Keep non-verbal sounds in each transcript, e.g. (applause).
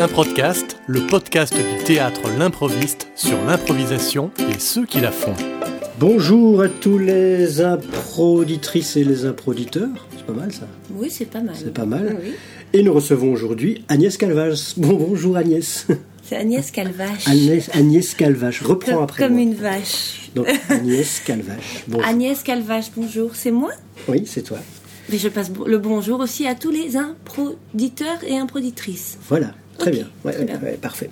Un podcast, le podcast du théâtre L'improviste sur l'improvisation et ceux qui la font. Bonjour à tous les improditrices et les improditeurs. C'est pas mal ça Oui, c'est pas mal. C'est pas mal. Oui. Et nous recevons aujourd'hui Agnès Calvache. (laughs) Bon, bonjour Agnès. C'est Agnès Calvache. Agnès, Agnès Calvache. Reprends comme, après comme moi. une vache. Donc Agnès Calvache. Bonjour. Agnès Calvache, bonjour. C'est moi? Oui, c'est toi. Mais je passe le bonjour aussi à tous les improditeurs et improditrices. Voilà. Très bien. Ouais, très ouais, bien. ouais, parfait.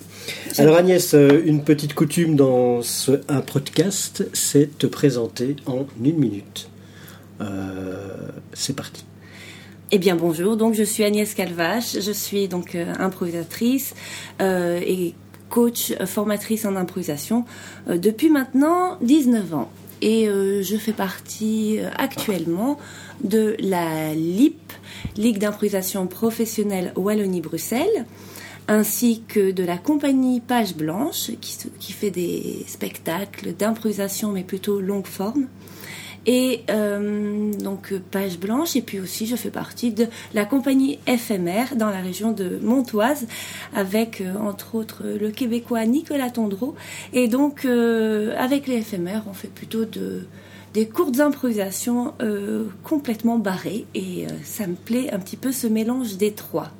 Alors Agnès, euh, une petite coutume dans ce, un podcast, c'est te présenter en une minute. Euh, c'est parti. Eh bien bonjour, donc je suis Agnès Calvache, je suis donc euh, improvisatrice euh, et coach formatrice en improvisation depuis maintenant 19 ans. Et je fais partie actuellement de la LIP, Ligue d'improvisation professionnelle Wallonie-Bruxelles, ainsi que de la compagnie Page Blanche, qui, qui fait des spectacles d'improvisation, mais plutôt longue forme. Et euh, donc page blanche et puis aussi je fais partie de la compagnie FMR dans la région de Montoise avec euh, entre autres le québécois Nicolas Tondreau et donc euh, avec les FMR on fait plutôt de des courtes improvisations euh, complètement barrées et euh, ça me plaît un petit peu ce mélange des trois.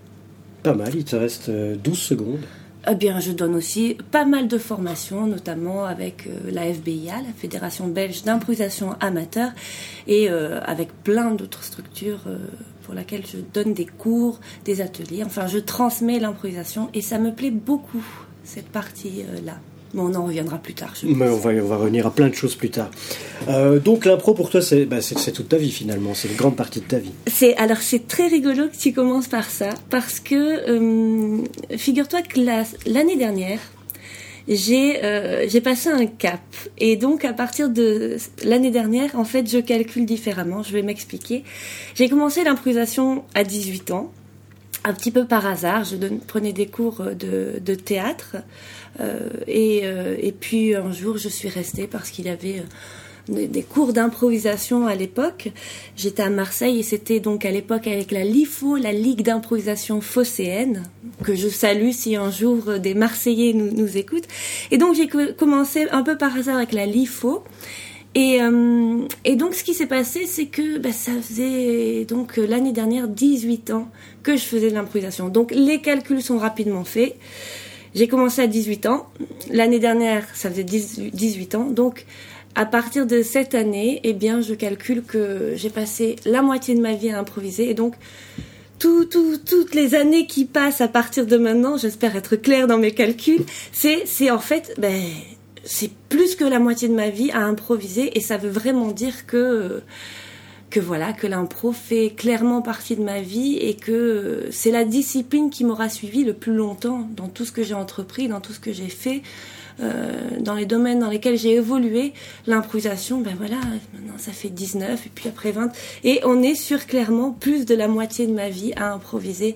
Pas mal, il te reste euh, 12 secondes. Eh bien, je donne aussi pas mal de formations, notamment avec euh, la FBIA, la Fédération belge d'improvisation amateur, et euh, avec plein d'autres structures euh, pour lesquelles je donne des cours, des ateliers. Enfin, je transmets l'improvisation et ça me plaît beaucoup, cette partie-là. Mais on en reviendra plus tard. je Mais on va, on va revenir à plein de choses plus tard. Euh, donc l'impro pour toi, c'est bah, toute ta vie finalement, c'est une grande partie de ta vie. C'est alors c'est très rigolo que tu commences par ça parce que euh, figure-toi que la- l'année dernière j'ai euh, j'ai passé un cap et donc à partir de l'année dernière en fait je calcule différemment. Je vais m'expliquer. J'ai commencé l'improvisation à 18 ans. Un petit peu par hasard, je prenais des cours de, de théâtre et, euh, et puis un jour je suis restée parce qu'il avait euh, des, cours d'improvisation à l'époque. J'étais à Marseille et c'était donc à l'époque avec la LIFO, la Ligue d'improvisation phocéenne, que je salue si un jour euh, des Marseillais nous, nous écoutent. Et donc j'ai co- commencé un peu par hasard avec la LIFO. Et, euh, et donc ce qui s'est passé, c'est que bah, ça faisait donc euh, l'année dernière 18 ans que je faisais de l'improvisation. Donc les calculs sont rapidement faits. J'ai commencé à 18 ans. L'année dernière, ça faisait 18 18 ans. Donc, à partir de cette année, eh bien, je calcule que j'ai passé la moitié de ma vie à improviser. Et donc, tout, tout- toutes les années qui passent à partir de maintenant, j'espère être claire dans mes calculs, c'est, c'est en fait, ben, c'est plus que la moitié de ma vie à improviser. Et ça veut vraiment dire que, que voilà, que l'impro fait clairement partie de ma vie et que c'est la discipline qui m'aura suivi le plus longtemps dans tout ce que j'ai entrepris, dans tout ce que j'ai fait, euh, dans les domaines dans lesquels j'ai évolué. L'improvisation, ben voilà, maintenant ça fait 19 et puis après 20. Et on est sur clairement plus de la moitié de ma vie à improviser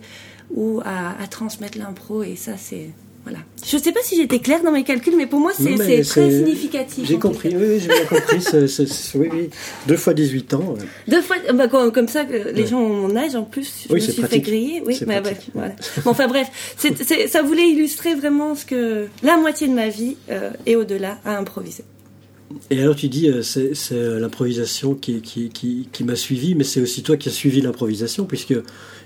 ou à, à transmettre l'impro et ça c'est... Voilà. Je sais pas si j'étais claire dans mes calculs, mais pour moi c'est mais très significatif. J'ai compris, oui, oui j'ai bien compris. (laughs) oui, oui. Deux fois 18 ans. euh, Deux fois, bah, comme, ça, les Ouais. gens ont mon âge en plus, je Oui, me suis fait pratique. griller. Oui, C'est bah, ouais, voilà. Bon, enfin bref, ça voulait illustrer vraiment ce que la moitié de ma vie euh, et au-delà à improviser. Et alors tu dis, euh, c'est euh, l'improvisation qui, qui, qui, qui m'a suivi, mais c'est aussi toi qui as suivi l'improvisation, puisque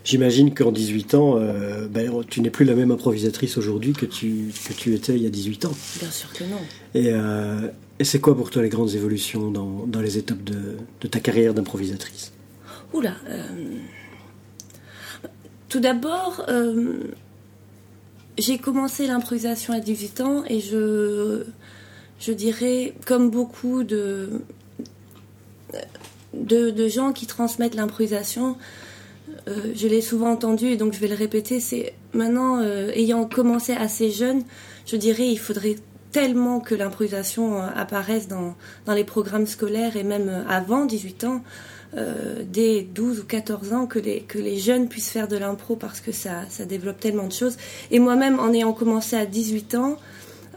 j'imagine qu'en 18 ans, euh, ben, tu n'es plus la même improvisatrice aujourd'hui que tu, que tu étais il y a 18 ans. Bien sûr que non. Et, euh, et c'est quoi pour toi les grandes évolutions dans, dans les étapes de, de ta carrière d'improvisatrice? Oula. euh, Tout d'abord, j'ai commencé l'improvisation à 18 ans et je, je dirais, comme beaucoup de, de, gens qui transmettent l'improvisation, euh, je l'ai souvent entendu et donc je vais le répéter, c'est maintenant, euh, ayant commencé assez jeune, je dirais, il faudrait tellement que l'improvisation euh, apparaisse dans, dans les programmes scolaires et même avant 18 ans, dès 12 ou 14 ans, que les, que les jeunes puissent faire de l'impro parce que ça, ça développe tellement de choses. Et moi-même, en ayant commencé à 18 ans,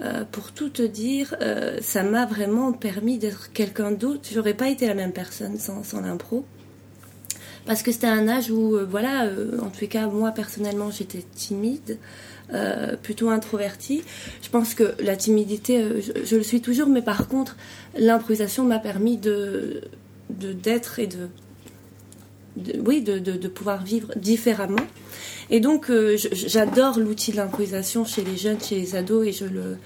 euh, pour tout te dire, euh, ça m'a vraiment permis d'être quelqu'un d'autre. J'aurais pas été la même personne sans, l'impro. parce que c'était un âge où, euh, voilà, en tous les cas, moi personnellement, j'étais timide, plutôt introvertie. Je pense que la timidité, je, je, le suis toujours, mais par contre, l'improvisation m'a permis de d'être et de, oui, de, de, de, pouvoir vivre différemment. Et donc, j'adore l'outil de l'improvisation chez les jeunes, chez les ados, et je le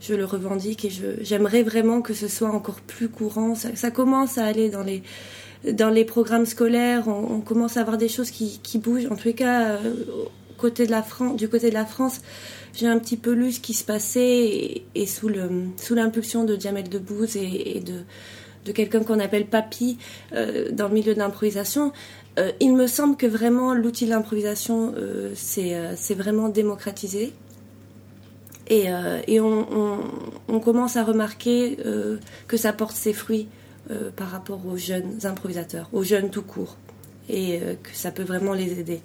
je le revendique et j'aimerais vraiment que ce soit encore plus courant. Ça, commence à aller dans les dans les programmes scolaires, on, commence à avoir des choses qui, qui bougent. En les cas, euh, côté de la du côté de la France, j'ai un petit peu lu ce qui se passait et, sous l'impulsion de Jamel Debbouze et, et de de quelqu'un qu'on appelle Papy euh, dans le milieu de l'improvisation. Euh, il me semble que vraiment l'outil de l'improvisation euh, c'est vraiment démocratisé et, et on, commence à remarquer que ça porte ses fruits par rapport aux jeunes improvisateurs, aux jeunes tout court, et que ça peut vraiment les aider.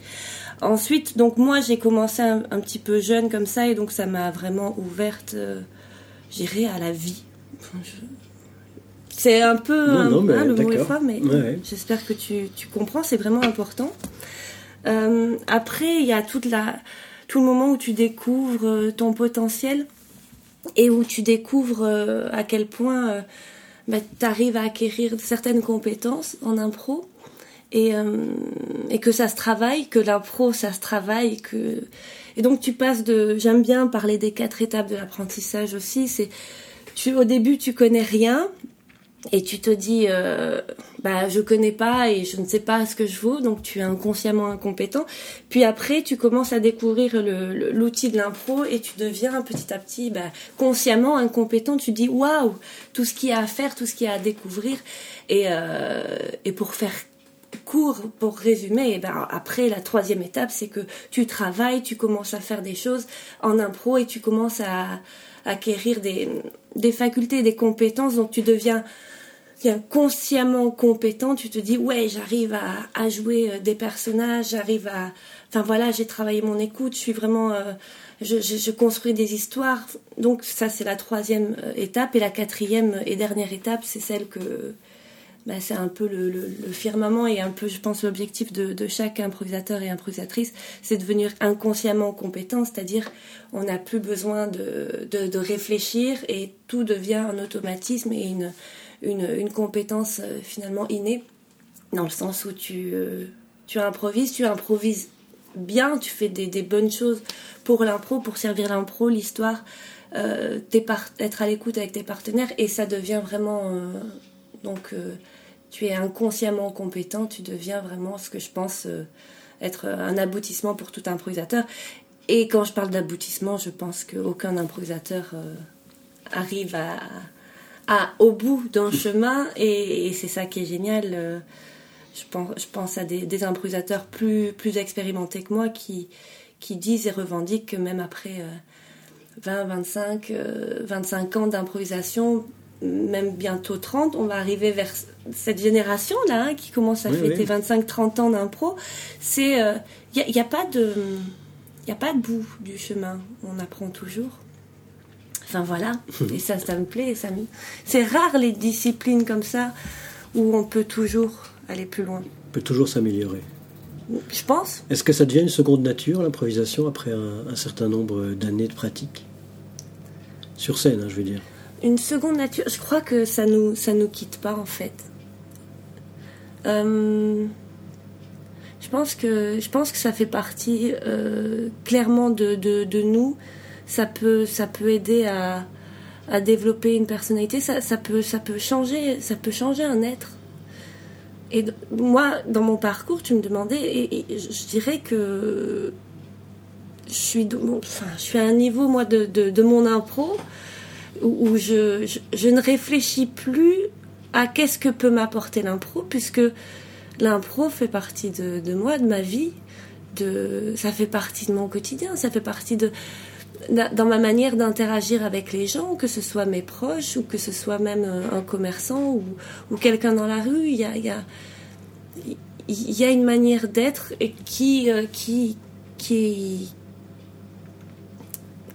Ensuite, donc moi j'ai commencé un, petit peu jeune comme ça, et donc ça m'a vraiment ouverte, euh, j'irai à la vie. C'est un peu non, non, mais hein, le mot est fort, mais ouais. j'espère que tu, tu comprends, c'est vraiment important. Euh, après, il y a toute la, tout le moment où tu découvres ton potentiel et où tu découvres euh, à quel point euh, bah, tu arrives à acquérir certaines compétences en impro et, euh, et que ça se travaille, que l'impro ça se travaille, que et donc tu passes de j'aime bien parler des quatre étapes de l'apprentissage aussi, c'est tu au début tu connais rien et tu te dis euh, bah je connais pas et je ne sais pas ce que je vaux donc tu es inconsciemment incompétent. Puis après tu commences à découvrir l'outil de l'impro et tu deviens petit à petit bah, consciemment incompétent. Tu dis waouh tout ce qu'il y a à faire tout ce qu'il y a à découvrir. Et euh, et pour faire court pour résumer et ben après la troisième étape c'est que tu travailles tu commences à faire des choses en impro et tu commences à acquérir des, des facultés, des compétences, donc tu deviens consciemment compétent, tu te dis ouais j'arrive à, à, jouer des personnages, j'arrive à, enfin voilà j'ai travaillé mon écoute, je suis vraiment, euh, je, je, je, construis des histoires, donc ça c'est la troisième étape. Et la quatrième et dernière étape c'est celle que bah, c'est un peu le, le, le, firmament et un peu, je pense, l'objectif de, de, chaque improvisateur et improvisatrice, c'est de devenir inconsciemment compétent, c'est-à-dire on n'a plus besoin de, de, de, réfléchir et tout devient un automatisme et une, une, une compétence euh, finalement innée, dans le sens où tu, euh, tu improvises, tu improvises bien, tu fais des, des bonnes choses pour l'impro, pour servir l'impro, l'histoire, euh, être à l'écoute avec tes partenaires et ça devient vraiment... Euh, donc tu es inconsciemment compétent, tu deviens vraiment ce que je pense être un aboutissement pour tout improvisateur. Et quand je parle d'aboutissement, je pense qu'aucun improvisateur arrive à, à, au bout d'un chemin et, et c'est ça qui est génial. Euh, je pense, je pense à des, des, improvisateurs plus, plus expérimentés que moi qui, qui disent et revendiquent que même après 20, 25, 25 ans d'improvisation, même bientôt 30, on va arriver vers cette génération-là hein, qui commence à oui, fêter oui. 25-30 ans d'impro. C'est, il euh, n'y a, a, pas de, il a pas de bout du chemin. On apprend toujours. Enfin voilà. et ça, ça me plaît. Ça me... C'est rare les disciplines comme ça où on peut toujours aller plus loin. On peut toujours s'améliorer. Je pense. Est-ce que ça devient une seconde nature, l'improvisation, après un, un certain nombre d'années de pratique? Sur scène, hein, je veux dire une seconde nature. Je crois que ça nous ça nous quitte pas en fait. Euh, je pense que je pense que ça fait partie euh, clairement de, de, de, nous. Ça peut ça peut aider à, développer une personnalité. Ça, ça peut ça peut changer ça peut changer un être. Et moi dans mon parcours tu me demandais et, je dirais que je suis enfin je suis à un niveau moi de, de, de mon impro où je, je, je, ne réfléchis plus à qu'est-ce que peut m'apporter l'impro, puisque l'impro fait partie de, de, moi, de ma vie, de, ça fait partie de mon quotidien, ça fait partie de dans ma manière d'interagir avec les gens, que ce soit mes proches ou que ce soit même un commerçant ou, quelqu'un dans la rue, il y a, une manière d'être qui, euh, qui,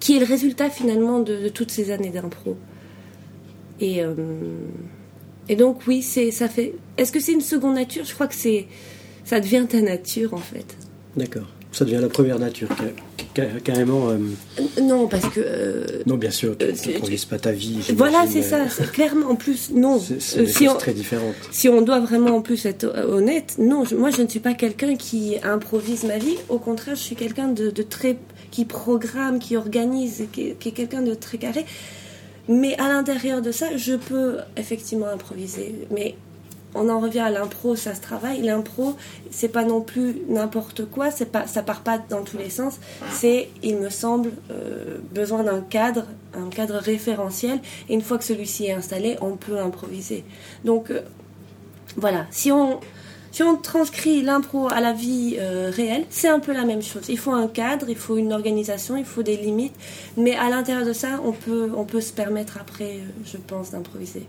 est le résultat finalement de, toutes ces années d'impro. Et, euh, donc oui, ça fait. Est-ce que c'est une seconde nature? Je crois que ça devient ta nature en fait. D'accord. Ça devient la première nature, carrément. Euh, non, parce que. Euh, non, bien sûr, tu n'improvises pas ta vie. Voilà, c'est ça. clairement, en plus, non. (laughs) C'est si très différentes. Si on doit vraiment en plus être honnête, non, moi je ne suis pas quelqu'un qui improvise ma vie. Au contraire, je suis quelqu'un de, très. qui programme, qui organise, qui, qui est quelqu'un de très carré. Mais à l'intérieur de ça, je peux effectivement improviser. Mais on en revient à l'impro, ça se travaille. L'impro, c'est pas non plus n'importe quoi, c'est pas, ça part pas dans tous les sens. C'est, il me semble, euh, besoin d'un cadre, un cadre référentiel. Et une fois que celui-ci est installé, on peut improviser. Donc, euh, voilà. Si on, si on transcrit l'impro à la vie euh, réelle, c'est un peu la même chose. Il faut un cadre, il faut une organisation, il faut des limites. Mais à l'intérieur de ça, on peut, on peut se permettre après, je pense, d'improviser.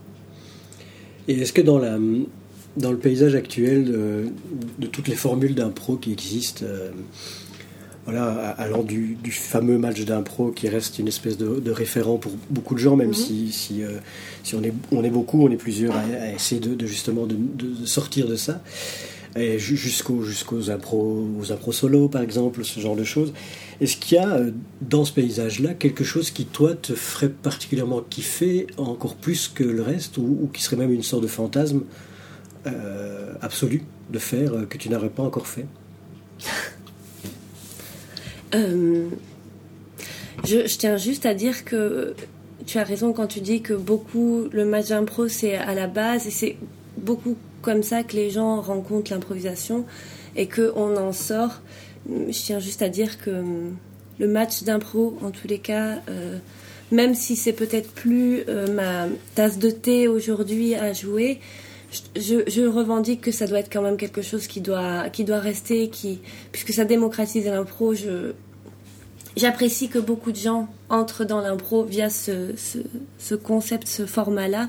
Et est-ce que dans, la, dans le paysage actuel de, toutes les formules d'impro qui existent, euh, voilà, allant du, fameux match d'impro qui reste une espèce de, référent pour beaucoup de gens, même mhm. si, si, euh, si, on, est, on est beaucoup, on est plusieurs à, essayer de, justement de, sortir de ça, jusqu'aux jusqu'aux impros, aux impros solo par exemple, ce genre de choses. Est-ce qu'il y a euh, dans ce paysage-là quelque chose qui, toi, te ferait particulièrement kiffer encore plus que le reste, ou, qui serait même une sorte de fantasme euh, absolu de faire euh, que tu n'aurais pas encore fait? (laughs) Je, tiens juste à dire que tu as raison quand tu dis que beaucoup, le match d'impro, c'est à la base, et c'est beaucoup comme ça que les gens rencontrent l'improvisation, et qu'on en sort je tiens juste à dire que hum, le match d'impro, en tous les cas, euh, même si c'est peut-être plus euh, ma tasse de thé aujourd'hui à jouer, je, revendique que ça doit être quand même quelque chose qui doit, qui doit rester, puisque ça démocratise l'impro. J'apprécie que beaucoup de gens entrent dans l'impro via ce, ce, concept, ce format-là.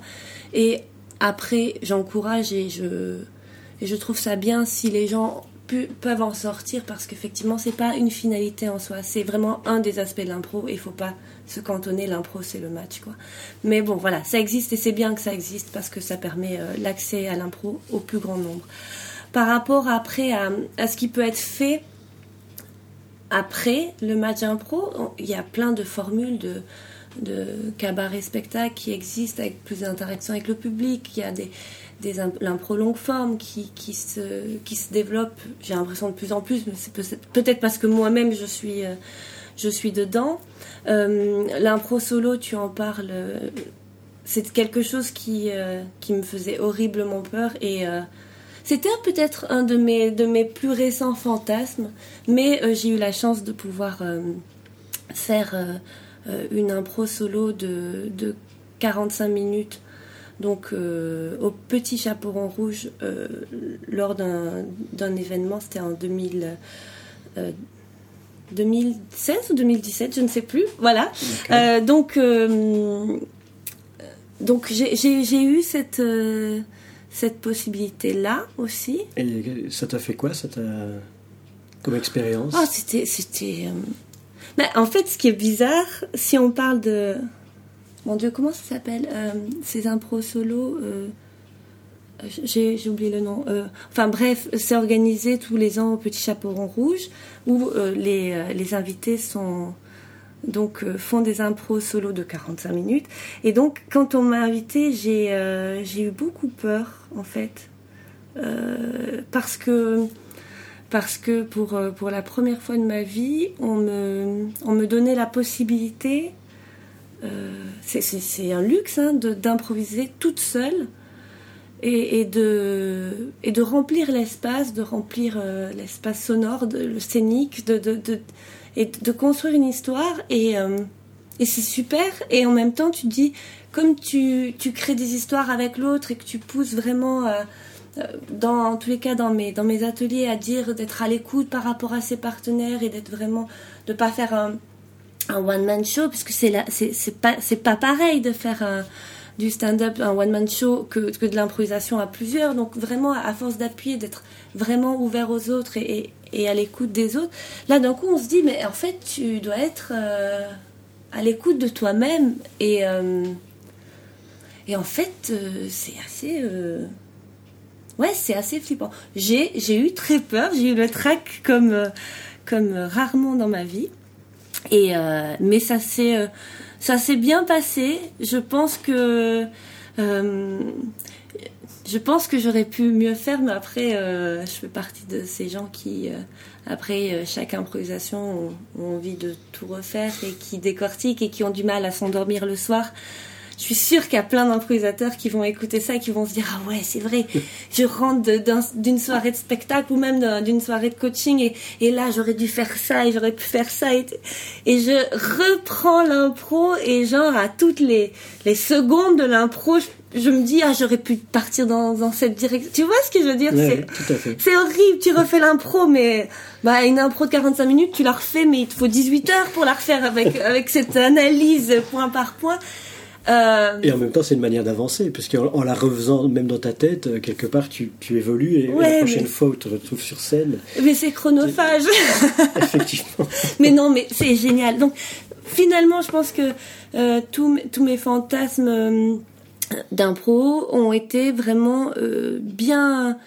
Et après, j'encourage et je, et je trouve ça bien si les gens peuvent en sortir parce qu'effectivement c'est pas une finalité en soi. C'est vraiment un des aspects de l'impro et il faut pas se cantonner. L'impro c'est le match quoi. Mais bon voilà ça existe et c'est bien que ça existe parce que ça permet euh, l'accès à l'impro au plus grand nombre. Par rapport après à, ce qui peut être fait après le match impro il y a plein de formules de de cabaret spectacle qui existent avec plus d'interaction avec le public il y a des des l'impro longue forme qui, qui, se, qui se développe, j'ai l'impression de plus en plus, mais c'est peut-être parce que moi-même je suis, euh, je suis dedans. Euh, l'impro solo, tu en parles, euh, c'est quelque chose qui, qui me faisait horriblement peur et c'était peut-être un de mes, de mes plus récents fantasmes, mais j'ai eu la chance de pouvoir faire une impro solo de, de 45 minutes donc euh, au Petit Chaperon Rouge euh, lors d'un événement, c'était en 2000, 2016 euh, ou 2017, je ne sais plus. Voilà. donc donc j'ai eu cette cette possibilité là aussi. Et ça t'a fait quoi ça comme expérience? Oh, c'était c'était en fait ce qui est bizarre si on parle de mon Dieu, comment ça s'appelle euh, Ces impros solo euh, j'ai oublié le nom. Euh, enfin bref, c'est organisé tous les ans au Petit Chaperon Rouge où les, invités sont donc font des impros solo de 45 minutes. Et donc quand on m'a invité, j'ai eu beaucoup peur en fait parce que parce que pour, pour la première fois de ma vie, on me, on me donnait la possibilité euh, c'est un luxe hein, d'improviser toute seule et, de, et de remplir l'espace, de remplir euh, l'espace sonore, le scénique, de, de, et de construire une histoire. Et, euh, et c'est super. Et en même temps, tu dis, comme tu, tu crées des histoires avec l'autre et que tu pousses vraiment, dans tous les cas dans mes, dans mes ateliers, à dire d'être à l'écoute par rapport à ses partenaires et d'être vraiment, de pas faire un un one man show puisque c'est là c'est pas c'est pas pareil de faire du stand-up un one man show que, que de l'improvisation à plusieurs. Donc vraiment à force d'appuyer d'être vraiment ouvert aux autres et, et, à l'écoute des autres là d'un coup on se dit mais en fait tu dois être euh, à l'écoute de toi-même et euh, et en fait euh, c'est assez ouais, c'est assez flippant. J'ai, j'ai eu très peur, j'ai eu le trac comme, euh, comme rarement dans ma vie. Et, euh, mais ça s'est, euh, bien passé. Je pense que, euh, je pense que j'aurais pu mieux faire, mais après, euh, je fais partie de ces gens qui, euh, après euh, chaque improvisation, ont envie de tout refaire et qui décortiquent et qui ont du mal à s'endormir le soir. Je suis sûre qu'il y a plein d'improvisateurs qui vont écouter ça et qui vont se dire ah ouais c'est vrai. (laughs) Je rentre d'une soirée de spectacle ou même d'un- d'une soirée de coaching et, et là j'aurais dû faire ça et j'aurais pu faire ça et, et je reprends l'impro et genre à toutes les, les secondes de l'impro je, je me dis ah j'aurais pu partir dans, dans cette direction. Tu vois ce que je veux dire? Ouais, c'est horrible, tu refais l'impro, mais bah, une impro de 45 minutes, tu la refais, mais il te faut 18 heures pour la refaire avec, avec cette analyse point par point. Euh, Et en même temps, c'est une manière d'avancer, puisqu'en en la refaisant même dans ta tête, euh, quelque part, tu, tu évolues, et Ouais, la prochaine mais- fois où tu te retrouves sur scène, mais c'est chronophage. (laughs) effectivement. mais non, mais c'est génial. Donc, finalement, je pense que euh, tous, mes- tous mes fantasmes euh, d'impro ont été vraiment bien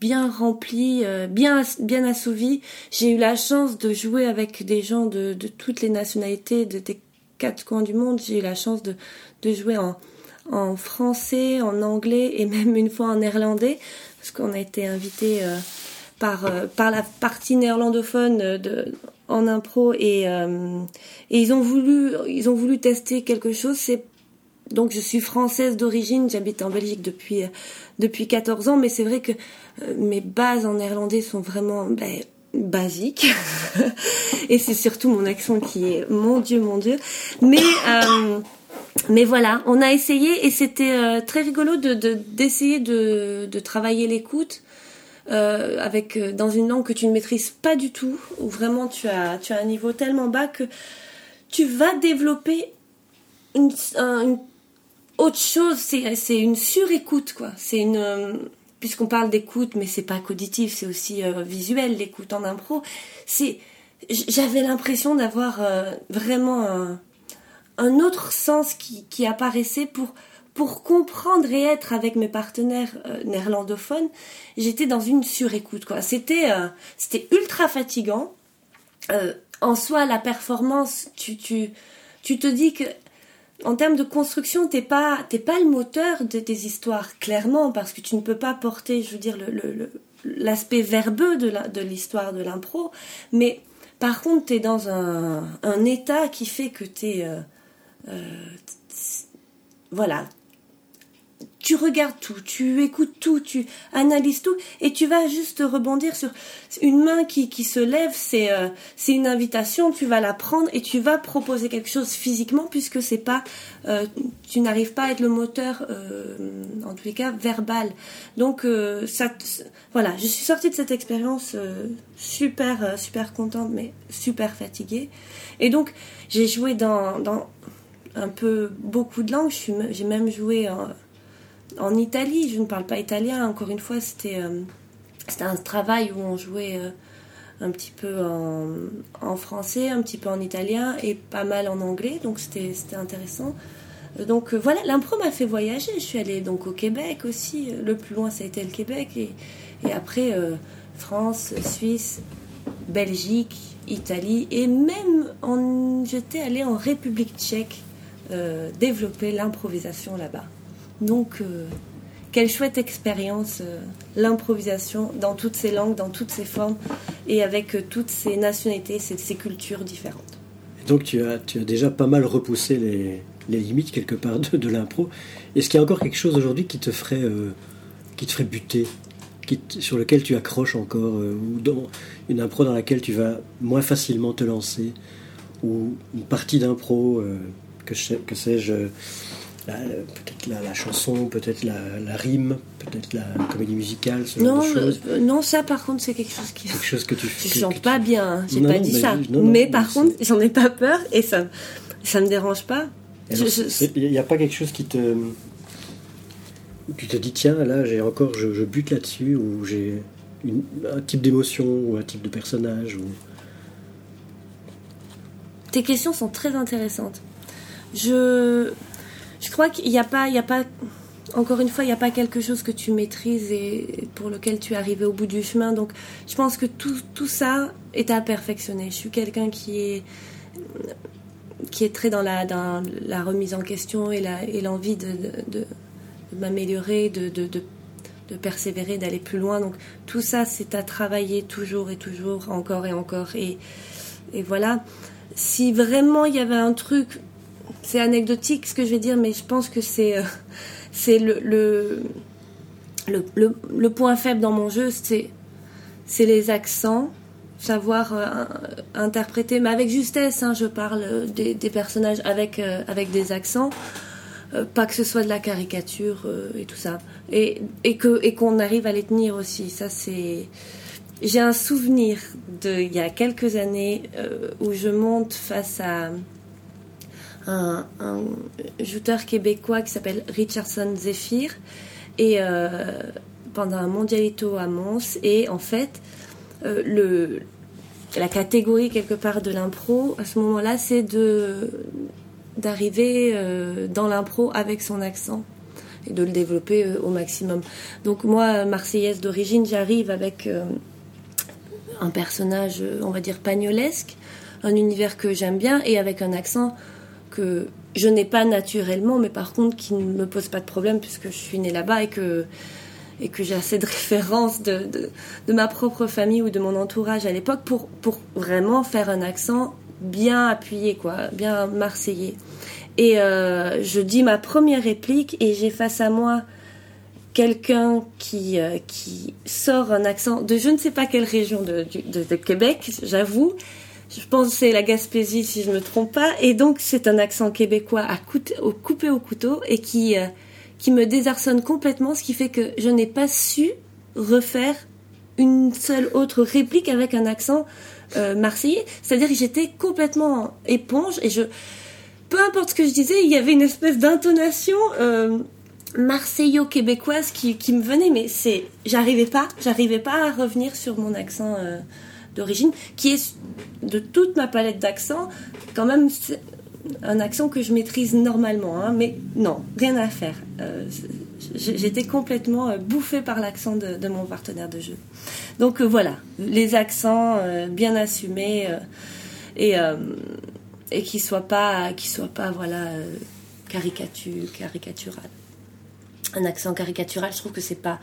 bien remplis, euh, bien bien assouvis. J'ai eu la chance de jouer avec des gens de, de toutes les nationalités, de, des quatre coins du monde. J'ai eu la chance de, de jouer en, en français, en anglais et même une fois en néerlandais, parce qu'on a été invité euh, par, euh, par la partie néerlandophone euh, de, en impro et, euh, et ils ont voulu ils ont voulu tester quelque chose. C'est donc je suis française d'origine, j'habite en Belgique depuis euh, depuis 14 ans, mais c'est vrai que euh, mes bases en néerlandais sont vraiment ben, basiques (laughs) et c'est surtout mon accent qui est mon dieu mon dieu. Mais euh, mais voilà, on a essayé et c'était euh, très rigolo de de- d'essayer de, travailler l'écoute euh, avec dans une langue que tu ne maîtrises pas du tout, où vraiment tu as un niveau tellement bas que tu vas développer une, un- une autre chose, c'est une surécoute quoi. C'est une puisqu'on parle d'écoute, mais c'est pas cauditif, c'est aussi euh, visuel l'écoute en impro. C'est j'avais l'impression d'avoir euh, vraiment un, autre sens qui, apparaissait pour pour comprendre et être avec mes partenaires euh, néerlandophones. J'étais dans une surécoute quoi. C'était c'était ultra fatigant. En soi, la performance, tu, tu, tu te dis que en termes de construction, t'es pas, t'es pas le moteur de tes histoires, clairement, parce que tu ne peux pas porter, je veux dire, le, l'aspect verbeux de, l'histoire de l'impro, mais par contre, t'es dans un, un état qui fait que t'es, euh, euh, voilà, tu regardes tout, tu écoutes tout, tu analyses tout, et tu vas juste rebondir sur une main qui, qui se lève, c'est euh, une invitation, tu vas la prendre et tu vas proposer quelque chose physiquement puisque c'est pas, euh, tu n'arrives pas à être le moteur, euh, en tous les cas verbal. Donc ça, voilà, je suis sortie de cette expérience super super contente mais super fatiguée, et donc j'ai joué dans dans un peu beaucoup de langues. J'ai même joué en Italie. Je ne parle pas italien. Encore une fois, c'était euh, un travail où on jouait euh, un petit peu en, en français, un petit peu en italien et pas mal en anglais. Donc c'était intéressant. Euh, Donc voilà, l'impro m'a fait voyager. Je suis allée donc au Québec aussi. Le plus loin, ça a été le Québec. Et, et après, France, Suisse, Belgique, Italie. Et même, j'étais allée en République tchèque développer l'improvisation là-bas. Donc, euh, quelle chouette expérience, euh, l'improvisation dans toutes ces langues, dans toutes ces formes et avec euh, toutes ces nationalités, ces, cultures différentes. Et donc tu as, tu as déjà pas mal repoussé les, limites quelque part de, de l'impro. Est-ce qu'il y a encore quelque chose aujourd'hui qui te ferait, qui te ferait buter, sur lequel tu accroches encore, ou dans une impro dans laquelle tu vas moins facilement te lancer, ou une partie d'impro, que, je sais- que sais-je, peut-être la, la chanson, peut-être la, la rime, peut-être la comédie musicale, ce genre Non, de choses. non, ça par contre c'est quelque chose qui... Quelque chose que tu (laughs) Je que- tu- pas bien, hein, j'ai pas non, dit ça. non, mais par contre, j'en ai pas peur et ça, ça me dérange pas. Il n'y a pas quelque chose qui te. Tu te dis, tiens, là, j'ai encore, je, je bute là-dessus, ou j'ai un type d'émotion, ou un type de personnage, ou. Tes questions sont très intéressantes. Je crois qu'il n'y a pas, encore une fois, il n'y a pas quelque chose que tu maîtrises et pour lequel tu es arrivé au bout du chemin. Donc, je pense que tout, ça est à perfectionner. Je suis quelqu'un qui est très dans la, remise en question et l'envie de, m'améliorer, de, persévérer, d'aller plus loin. Donc tout ça, c'est à travailler toujours et toujours, encore et encore. Et voilà. Si vraiment il y avait un truc, c'est anecdotique ce que je vais dire, mais je pense que c'est euh, le, le, le, point faible dans mon jeu, c'est les accents, savoir euh, interpréter, mais avec justesse, hein, je parle des, des personnages avec, euh, avec des accents, pas que ce soit de la caricature et tout ça, et, et qu'on et qu'on arrive à les tenir aussi, ça c'est... J'ai un souvenir de il y a quelques années où je monte face à un, un joueur québécois qui s'appelle Richardson Zephyr et euh, pendant un mondialito à Mons et en fait euh, le la catégorie quelque part de l'impro à ce moment-là c'est de d'arriver euh, dans l'impro avec son accent et de le développer au maximum. Donc moi marseillaise d'origine, j'arrive avec un personnage on va dire pagnolesque, un univers que j'aime bien et avec un accent que je n'ai pas naturellement, mais par contre qui ne me pose pas de problème puisque je suis née là-bas et que, et que j'ai assez de (laughs) références de, de, ma propre famille ou de mon entourage à l'époque pour, pour vraiment faire un accent bien appuyé, quoi, bien marseillais. Et euh, je dis ma première réplique et j'ai face à moi quelqu'un qui, euh, qui sort un accent de je ne sais pas quelle région de, de, de Québec, j'avoue, je pense que c'est la Gaspésie si je ne me trompe pas. Et donc c'est un accent québécois à au, coupé au couteau et qui, euh, qui me désarçonne complètement, ce qui fait que je n'ai pas su refaire une seule autre réplique avec un accent euh, marseillais. C'est-à-dire que j'étais complètement éponge et je... Peu importe ce que je disais, il y avait une espèce d'intonation euh, marseillo-québécoise qui, qui me venait, mais c'est... J'arrivais pas, j'arrivais pas à revenir sur mon accent... D'origine, qui est de toute ma palette d'accents, quand même un accent que je maîtrise normalement. Hein, mais non, rien à faire. Euh, j'étais complètement euh, bouffée par l'accent de, mon partenaire de jeu. Donc euh, voilà, les accents bien assumés et, et qui soient pas, qui soient pas voilà, caricature, caricatural. Un accent caricatural, je trouve que c'est pas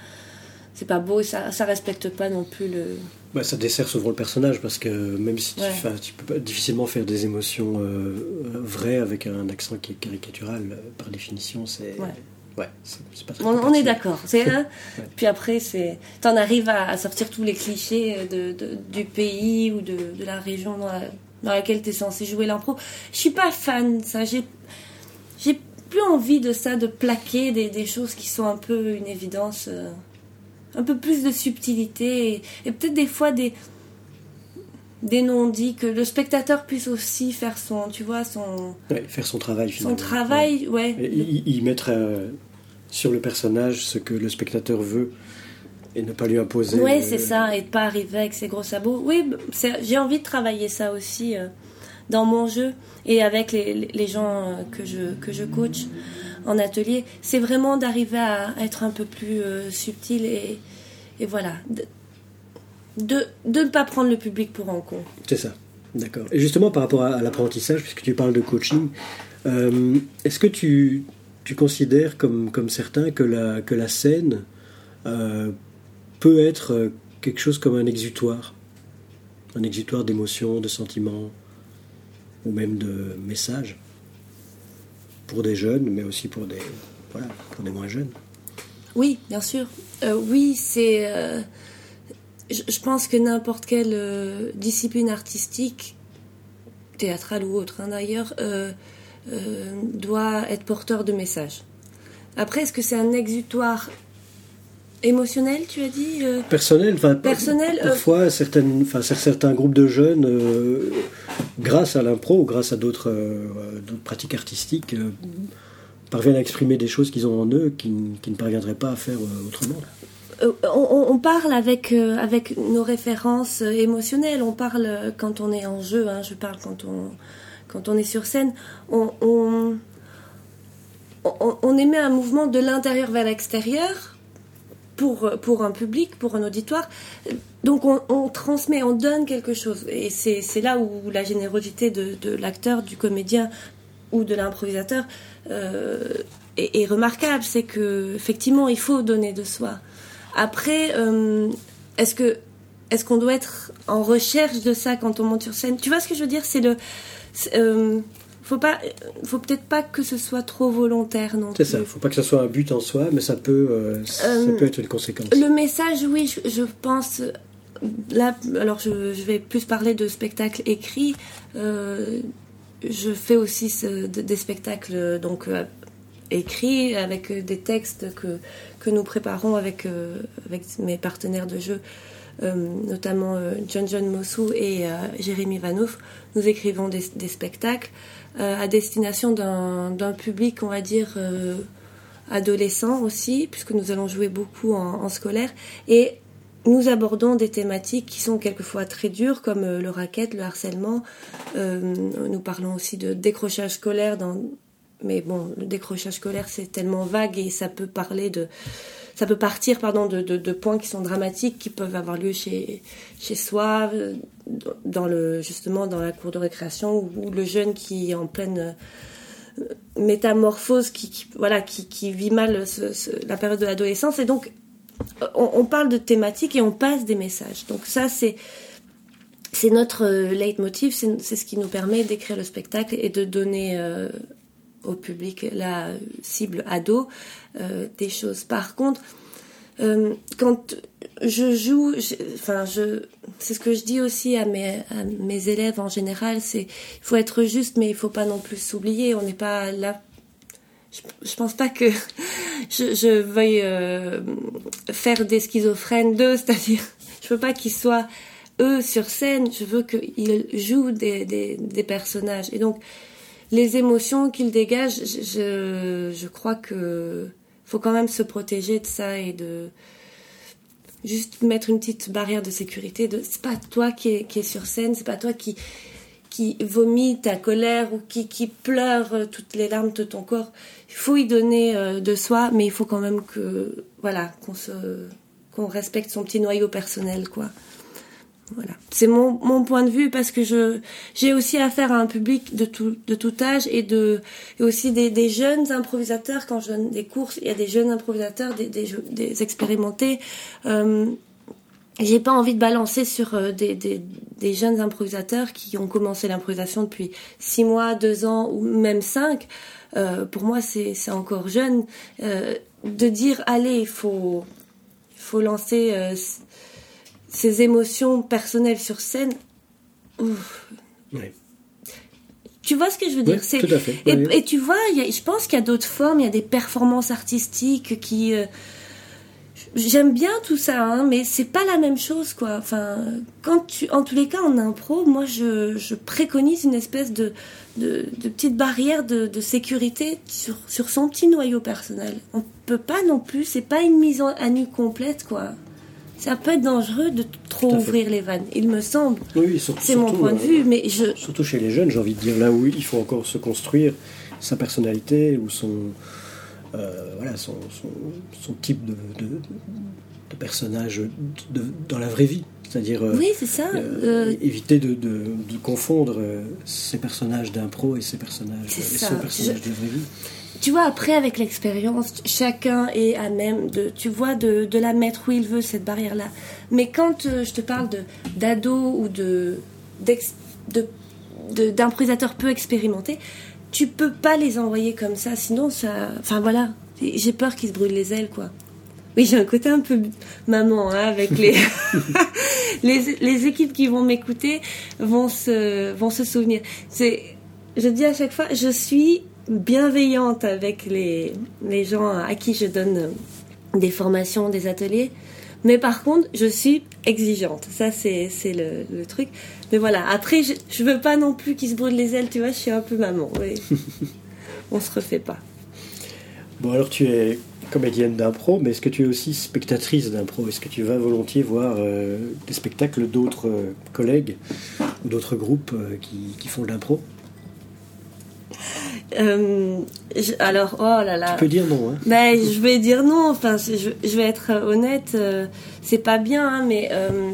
c'est pas beau, ça, ça respecte pas non plus le. Bah, ça dessert souvent le personnage parce que même si tu, tu peux difficilement faire des émotions euh, vraies avec un accent qui est caricatural, euh, par définition, c'est. Ouais. c'est pas très on, est d'accord. C'est (laughs) Puis après, c'est, t'en arrives à, sortir tous les clichés de, du pays ou de, de la région dans, laquelle tu es censé jouer l'impro. Je suis pas fan, ça. J'ai, j'ai plus envie de ça, de plaquer des, des choses qui sont un peu une évidence. Euh un peu plus de subtilité et, peut-être des fois des des non-dits que le spectateur puisse aussi faire son tu vois son faire son travail finalement. son travail ouais, y, mettre euh, sur le personnage ce que le spectateur veut et ne pas lui imposer ouais c'est ça et de pas arriver avec ses gros sabots. Oui j'ai envie de travailler ça aussi euh, dans mon jeu et avec les, les gens euh, que je que je coach en atelier, c'est vraiment d'arriver à être un peu plus euh, subtil et, voilà. De, de, ne pas prendre le public pour un con. C'est ça, d'accord. Et justement, par rapport à, l'apprentissage, puisque tu parles de coaching, euh, est-ce que tu, tu considères, comme, comme certains, que la, que la scène euh, peut être quelque chose comme un exutoire? Un exutoire d'émotions, de sentiments, ou même de messages? Pour des jeunes, mais aussi pour des, voilà, pour des moins jeunes. Oui, bien sûr. Euh, oui, c'est. Euh, je, pense que n'importe quelle euh, discipline artistique, théâtrale ou autre hein, d'ailleurs, doit être porteur de messages. Après, est-ce que c'est un exutoire émotionnel, tu as dit Personnel, enfin, personnel. Parfois, certaines, enfin, certains groupes de jeunes grâce à l'impro ou grâce à d'autres euh, pratiques artistiques, euh, parviennent à exprimer des choses qu'ils ont en eux qui, ne parviendraient pas à faire euh, autrement. On, parle avec, avec nos références émotionnelles, on parle quand on est en jeu, hein, je parle quand on, quand on est sur scène, on, on, émet un mouvement de l'intérieur vers l'extérieur pour, pour un public, pour un auditoire. Donc on, transmet, on donne quelque chose. Et c'est là où la générosité de, l'acteur, du comédien ou de l'improvisateur euh, est, remarquable. C'est que effectivement, il faut donner de soi. Après, euh, est-ce que est-ce qu'on doit être en recherche de ça quand on monte sur scène? Tu vois ce que je veux dire? C'est le euh, faut pas, faut peut-être pas que ce soit trop volontaire non C'est ça. Faut pas que ce soit un but en soi, mais ça peut, euh, ça euh, peut être une conséquence. Le message, oui, je, pense. Là, alors je, vais plus parler de spectacles écrits. Euh, je fais aussi des spectacles donc écrits avec des textes que que nous préparons avec avec mes partenaires de jeu. notamment John John Mossou et Jérémy Vanouf, nous écrivons des, des spectacles euh, à destination d'un public, on va dire, euh, adolescent aussi, puisque nous allons jouer beaucoup en, scolaire. Et nous abordons des thématiques qui sont quelquefois très dures, comme euh, le racket, le harcèlement. nous parlons aussi de décrochage scolaire, mais bon, le décrochage scolaire, c'est tellement vague et ça peut parler de ça peut partir pardon de, de, points qui sont dramatiques qui peuvent avoir lieu chez chez soi dans le justement dans la cour de récréation ou, le jeune qui est en pleine euh, métamorphose qui, voilà qui, qui, vit mal la période de l'adolescence. Et donc on, parle de thématiques et on passe des messages. Donc ça c'est c'est notre euh, leitmotiv c'est ce qui nous permet d'écrire le spectacle et de donner euh, au public, la cible ado, euh, des choses. Par contre, euh, quand je joue, enfin, je, c'est ce que je dis aussi à mes, à mes élèves en général, c'est il faut être juste, mais il faut pas non plus s'oublier. On n'est pas là. Je, je, pense pas que (laughs) je, je veuille euh, faire des schizophrènes d'eux, (laughs) c'est-à-dire, je veux pas qu'ils soient eux sur scène. Je veux qu'ils jouent des, des, des personnages. Et donc, les émotions qu'il dégage, je, crois que faut quand même se protéger de ça et de juste mettre une petite barrière de sécurité. De, c'est pas toi qui est, qui est sur scène, c'est pas toi qui qui vomit ta colère ou qui, qui pleure toutes les larmes de ton corps. Il faut y donner euh, de soi, mais il faut quand même que voilà qu'on se qu'on respecte son petit noyau personnel quoi. Voilà. C'est mon, mon, point de vue parce que je j'ai aussi affaire à un public de tout, de tout âge et, de, et aussi des, des jeunes improvisateurs. Quand je donne des courses, il y a des jeunes improvisateurs, des, des, des expérimentés. Euh, j'ai pas envie de balancer sur euh, des, des, des, jeunes improvisateurs qui ont commencé l'improvisation depuis six mois, deux ans ou même cinq. Euh, pour moi, c'est encore jeune. Euh, de dire, allez, il faut, faut lancer ces émotions personnelles sur scène. Tu vois ce que je veux dire? Tout à fait. Et, tu vois, je pense qu'il y a d'autres formes, il y a des performances artistiques qui. Euh, j'aime bien tout ça, hein, mais c'est pas la même chose, quoi. Enfin, quand tu, en tous les cas, en impro, moi, je, je préconise une espèce de, de, petite barrière de, de sécurité sur, sur son petit noyau personnel. On peut pas non plus, c'est pas une mise à nu complète, quoi ça peut être dangereux de trop ouvrir les vannes, il me semble. Oui, c'est mon point de vue, euh, mais je... Surtout chez les jeunes, j'ai envie de dire, là où il faut encore se construire sa personnalité ou son, euh, voilà, son, son, type de, de, personnage dans la vraie vie. C'est-à-dire euh, oui, c'est ça. éviter de, confondre ses personnages d'impro et ses personnages, et son personnage de vraie vie tu vois, après, avec l'expérience, chacun est à même de, tu vois, de, de la mettre où il veut, cette barrière-là. Mais quand euh, je te parle de d'ado ou de, d'improvisateurs peu expérimentés, tu peux pas les envoyer comme ça, sinon ça. Enfin voilà, j'ai peur qu'ils se brûlent les ailes, quoi. Oui, j'ai un côté un peu maman, hein, avec les... (laughs) les, les équipes qui vont m'écouter vont se, vont se souvenir. C'est, je dis à chaque fois, je suis bienveillante avec les, les gens à qui je donne des formations, des ateliers. Mais par contre, je suis exigeante. Ça, c'est, le, le, truc. Mais voilà, après, je, je veux pas non plus qu'ils se brûlent les ailes, tu vois, je suis un peu maman. Oui. (laughs) On se refait pas. Bon, alors tu es comédienne d'impro, mais est-ce que tu es aussi spectatrice d'impro? Est-ce que tu vas volontiers voir euh, des spectacles d'autres euh, collègues ou d'autres groupes euh, qui, qui font de l'impro? Euh, je- alors, oh là là. Tu peux dire non. Hein. Ben, je vais dire non. Enfin, je, je vais être honnête. euh, c'est pas bien, hein, mais euh,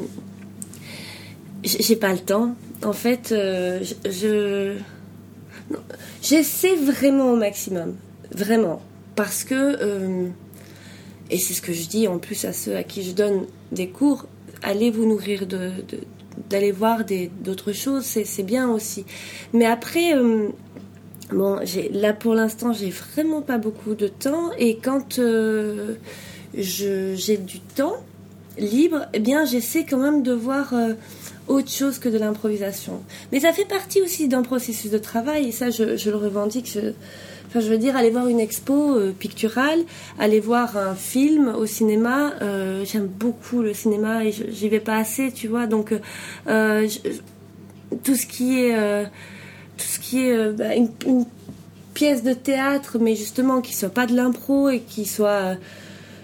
j'ai pas le temps. En fait, euh, je, j'essaie vraiment au maximum, vraiment, parce que euh, et c'est ce que je dis en plus à ceux à qui je donne des cours. Allez vous nourrir de, de- d'aller voir des d'autres choses, c'est bien aussi. Mais après. Bon, là pour l'instant, j'ai vraiment pas beaucoup de temps et quand euh, j'ai du temps libre, eh bien, j'essaie quand même de voir euh, autre chose que de l'improvisation. Mais ça fait partie aussi d'un processus de travail et ça, je, je le revendique. Je, enfin, je veux dire, aller voir une expo euh, picturale, aller voir un film au cinéma. euh, j'aime beaucoup le cinéma et j'y vais pas assez, tu vois. Donc, euh, je- tout ce qui est euh, tout ce qui est euh, bah, une, pièce de théâtre, mais justement qui soit pas de l'impro et qui soit euh,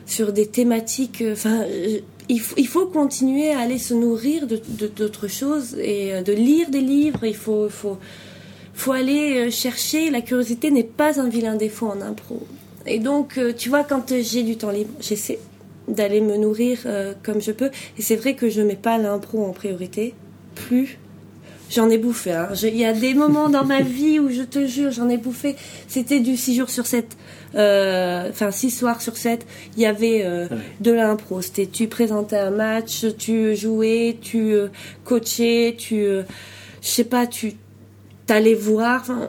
sur des thématiques. euh, Enfin, il, il faut continuer à aller se nourrir de d'autres choses et de lire des livres. Il faut, faut, faut aller chercher. La curiosité n'est pas un vilain défaut en impro. Et donc, tu vois, quand j'ai du temps libre, j'essaie d'aller me nourrir comme je peux. Et c'est vrai que je mets pas l'impro en priorité. Plus J'en ai bouffé. hein. Je- Il y a des moments dans ma vie où je te jure, j'en ai bouffé. C'était du 6 jours sur 7. Enfin, 6 soirs sur 7. Il y avait euh, Ouais. de l'impro. C'était tu présentais un match, tu jouais, tu euh, coachais, tu. euh, je sais pas, tu t'allais voir. Enfin,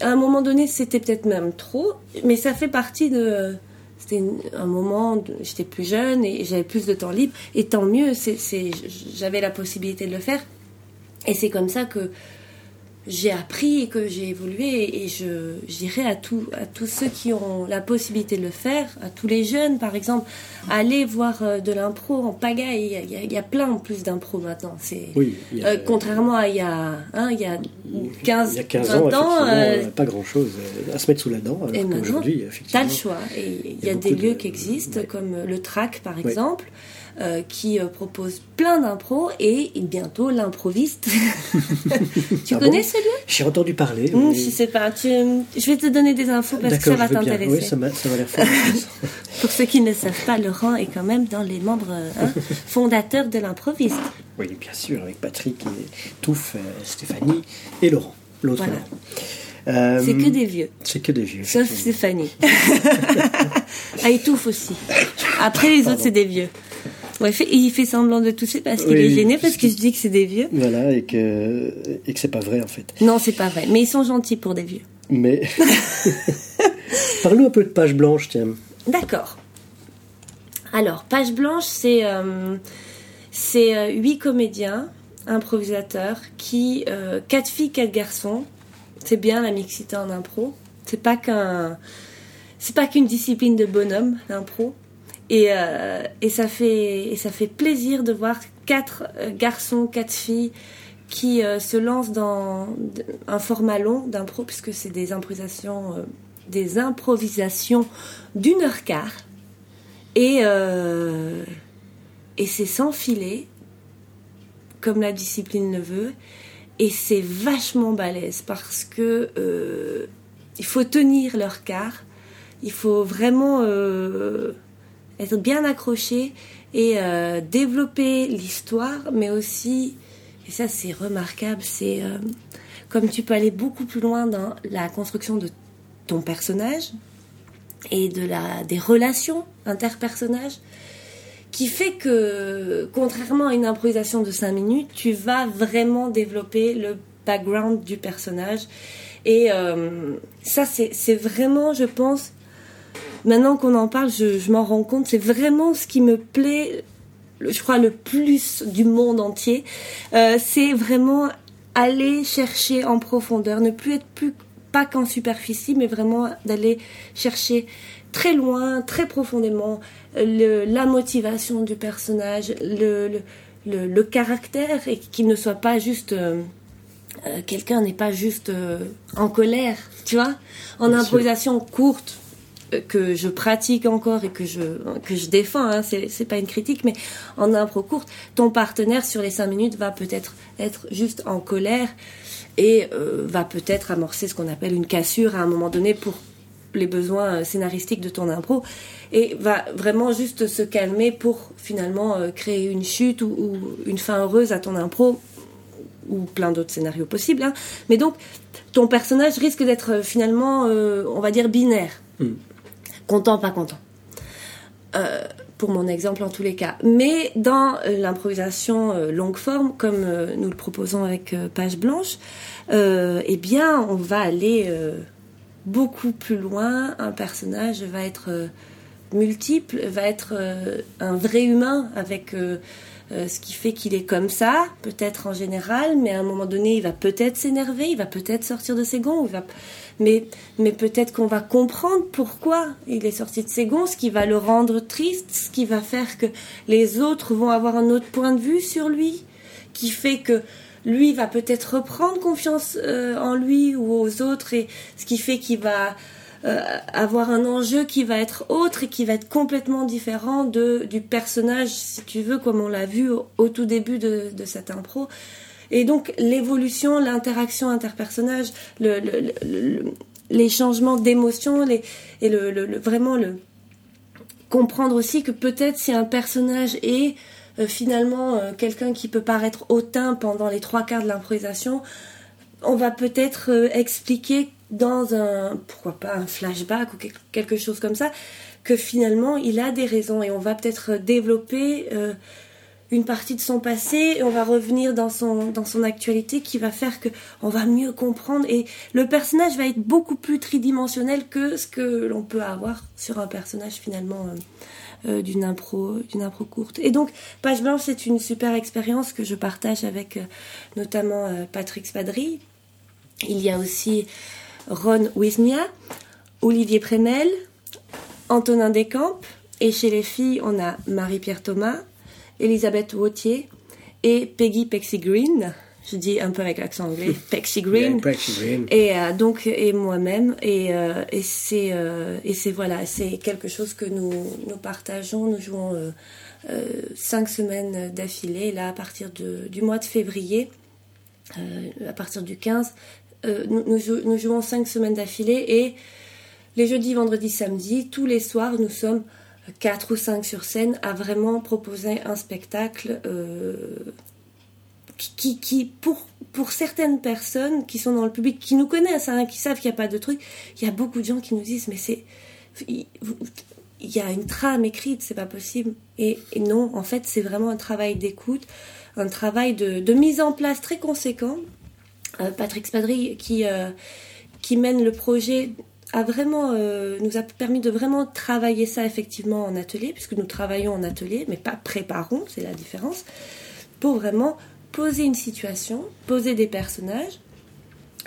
à un moment donné, c'était peut-être même trop. Mais ça fait partie de. C'était un moment, j'étais plus jeune et j'avais plus de temps libre. Et tant mieux, c'est, j'avais la possibilité de le faire. Et c'est comme ça que j'ai appris et que j'ai évolué. Et je dirais à, tout, à tous ceux qui ont la possibilité de le faire, à tous les jeunes par exemple, allez voir euh, de l'impro en pagaille. Il y a, il y plein en plus d'impro maintenant. C'est, Oui. il y a- euh, contrairement à il y a, hein, il y a 15, il y a 15 20 ans, ans, euh, pas grand-chose à se mettre sous la dent. Alors et maintenant, T'as effectivement. le choix. Et il y y a des lieux de- qui existent, ouais. comme euh, le TRAC par exemple, euh, qui euh, propose plein d'impro et bientôt l'improviste. (laughs) tu Ah connais bon ce lieu? J'ai entendu parler. Hum, mais- Je sais pas. Tu... Je vais te donner des infos parce que ça va bien. Oui, t'intéresser. ça m'a l'air fort. (laughs) Pour ceux qui ne savent pas, Laurent est quand même dans les membres hein, fondateurs de l'improviste. Oui, bien sûr, avec Patrick et Touffe, euh, Stéphanie et Laurent, l'autre Voilà. Laurent. Euh, C'est que des vieux. C'est que des vieux. Sauf. Stéphanie. (laughs) ah, il touffe aussi. Après, les autres, c'est des vieux. Ouais, fait- il fait semblant de tousser parce qu'il Oui, est gêné, parce que je dis que c'est des vieux. Voilà, et que, et que c'est pas vrai en fait. Non, c'est pas vrai. Mais ils sont gentils pour des vieux. Mais. (laughs) (laughs) Parle-nous un peu de page blanche, tiens. D'accord. Alors, Page Blanche, c'est euh, c'est euh, huit comédiens, improvisateurs, qui euh, quatre filles, quatre garçons. C'est bien la mixité en impro. C'est pas qu'un c'est pas qu'une discipline de bonhomme l'impro. Et, euh, et ça fait et ça fait plaisir de voir quatre euh, garçons, quatre filles qui euh, se lancent dans un format long d'impro puisque c'est des improvisations des improvisations d'une heure quart et et c'est sans filet comme la discipline le veut. Et c'est vachement balèze parce que euh, il faut tenir leur quart. Il faut vraiment euh, être bien accroché et euh, développer l'histoire, mais aussi, et ça c'est remarquable, c'est comme tu peux aller beaucoup plus loin dans la construction de ton personnage et de la, des relations interpersonnages, qui fait que, contrairement à une improvisation de 5 minutes, tu vas vraiment développer le background du personnage. Et euh, ça, c'est vraiment, je pense, maintenant qu'on en parle, je, m'en rends compte, c'est vraiment ce qui me plaît, je crois, le plus du monde entier. Euh, c'est vraiment aller chercher en profondeur, ne plus être plus pas qu'en superficie, mais vraiment d'aller chercher très loin, très profondément le, la motivation du personnage, le, le, caractère, et qu'il ne soit pas juste... euh, euh, quelqu'un n'est pas juste euh, en colère, tu vois, en Bien sûr. improvisation courte euh, que je pratique encore et que je que je défends, hein, c'est c'est pas une critique, mais en impro courte, ton partenaire sur les cinq minutes va peut-être être juste en colère et va peut-être amorcer ce qu'on appelle une cassure à un moment donné pour les besoins scénaristiques de ton impro et va vraiment juste se calmer pour finalement créer une chute ou, une fin heureuse à ton impro ou plein d'autres scénarios possibles. Hein. Mais donc, ton personnage risque d'être finalement, on va dire, binaire. Hmm. Content, pas content. Euh, pour mon exemple en tous les cas. Mais dans euh, l'improvisation euh, longue forme, comme nous le proposons avec Page Blanche, eh bien, on va aller beaucoup plus loin. Un personnage va être multiple, va être un vrai humain avec ce qui fait qu'il est comme ça, peut-être en général, mais à un moment donné, il va peut-être s'énerver, il va peut-être sortir de ses gonds, il va mais, mais peut-être qu'on va comprendre pourquoi il est sorti de ses gonds, ce qui va le rendre triste, ce qui va faire que les autres vont avoir un autre point de vue sur lui, qui fait que lui va peut-être reprendre confiance euh, en lui ou aux autres, et ce qui fait qu'il va euh, avoir un enjeu qui va être autre et qui va être complètement différent de, du personnage, si tu veux, comme on l'a vu au, tout début de, de cette impro. Et donc l'évolution, l'interaction interpersonnage, le, les changements d'émotion, les, et le, vraiment le comprendre aussi que peut-être si un personnage est finalement euh, quelqu'un qui peut paraître hautain pendant les trois quarts de l'improvisation, on va peut-être euh, expliquer dans un pourquoi pas un flashback ou quelque chose comme ça que finalement il a des raisons. Et on va peut-être développer une partie de son passé et on va revenir dans son, dans son actualité qui va faire que on va mieux comprendre. Et le personnage va être beaucoup plus tridimensionnel que ce que l'on peut avoir sur un personnage finalement euh, euh, d'une impro courte. Et donc Page Blanche c'est une super expérience que je partage avec euh, notamment Patrick Spadry. Il y a aussi Ron Wisnia, Olivier Prémel, Antonin Descamps et chez les filles on a Marie-Pierre Thomas, Elisabeth Wautier et Peggy Pexy Green. Je dis un peu avec l'accent anglais, (laughs) Pexy Green. Et euh, donc et moi-même et, euh, et c'est euh, et c'est voilà c'est quelque chose que nous nous partageons. Nous jouons cinq semaines d'affilée là à partir de, du mois de février, à partir du 15. Nous, nous, nous, jouons cinq semaines d'affilée et les jeudis, vendredis, samedis, tous les soirs, nous sommes quatre ou cinq sur scène, à vraiment proposer un spectacle qui, pour, pour certaines personnes qui sont dans le public, qui nous connaissent, hein, qui savent qu'il n'y a pas de truc, il y a beaucoup de gens qui nous disent mais c'est il y a une trame écrite, c'est pas possible. Et, non, en fait, c'est vraiment un travail d'écoute, un travail de, de, mise en place très conséquent. Euh, Patrick Spadry qui, euh, qui mène le projet a vraiment, euh, nous a permis de vraiment travailler ça effectivement en atelier, puisque nous travaillons en atelier, mais pas préparons, c'est la différence, pour vraiment poser une situation, poser des personnages,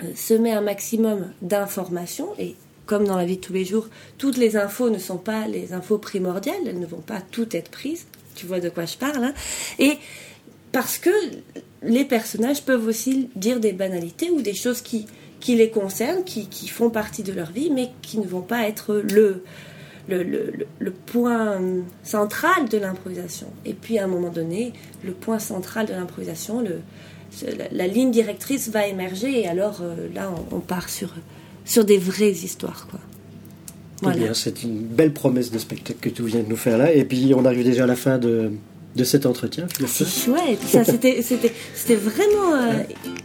euh, semer un maximum d'informations, et comme dans la vie de tous les jours, toutes les infos ne sont pas les infos primordiales, elles ne vont pas toutes être prises, tu vois de quoi je parle, hein, et parce que les personnages peuvent aussi dire des banalités ou des choses qui les concernent, qui, font partie de leur vie, mais qui ne vont pas être le, le, le, le point central de l'improvisation. Et puis à un moment donné, le point central de l'improvisation, le, la, la, ligne directrice va émerger, et alors euh, là, on, on, part sur, sur des vraies histoires. Quoi. Voilà. C'est une belle promesse de spectacle que tu viens de nous faire là. Et puis on arrive déjà à la fin de, de cet entretien. C'est chouette. Ça, c'était, c'était, c'était vraiment euh,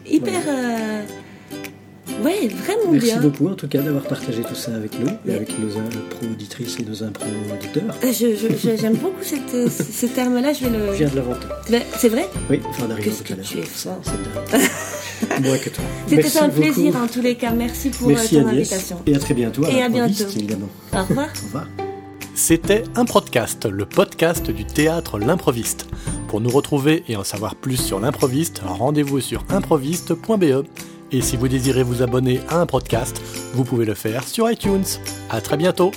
hyper. Euh, Ouais, vraiment Merci bien. beaucoup en tout cas d'avoir partagé tout ça avec nous et avec nos impro-auditrices et nos impro-auditeurs. Euh, j'aime beaucoup cette, euh, (laughs) ce terme-là, je vais le... Je viens de l'inventer. C'est vrai? Oui, enfin on arrive tout à l'heure. tu es fort. (laughs) Moi que toi. C'était un plaisir en tous les cas. Merci pour Merci ton Agnès. invitation. Et à très bientôt. À et à bientôt. évidemment. Au revoir. Au revoir. C'était un podcast, le podcast du théâtre L'improviste. Pour nous retrouver et en savoir plus sur l'improviste, rendez-vous sur improviste.be. Et si vous désirez vous abonner à un podcast, vous pouvez le faire sur iTunes. À très bientôt!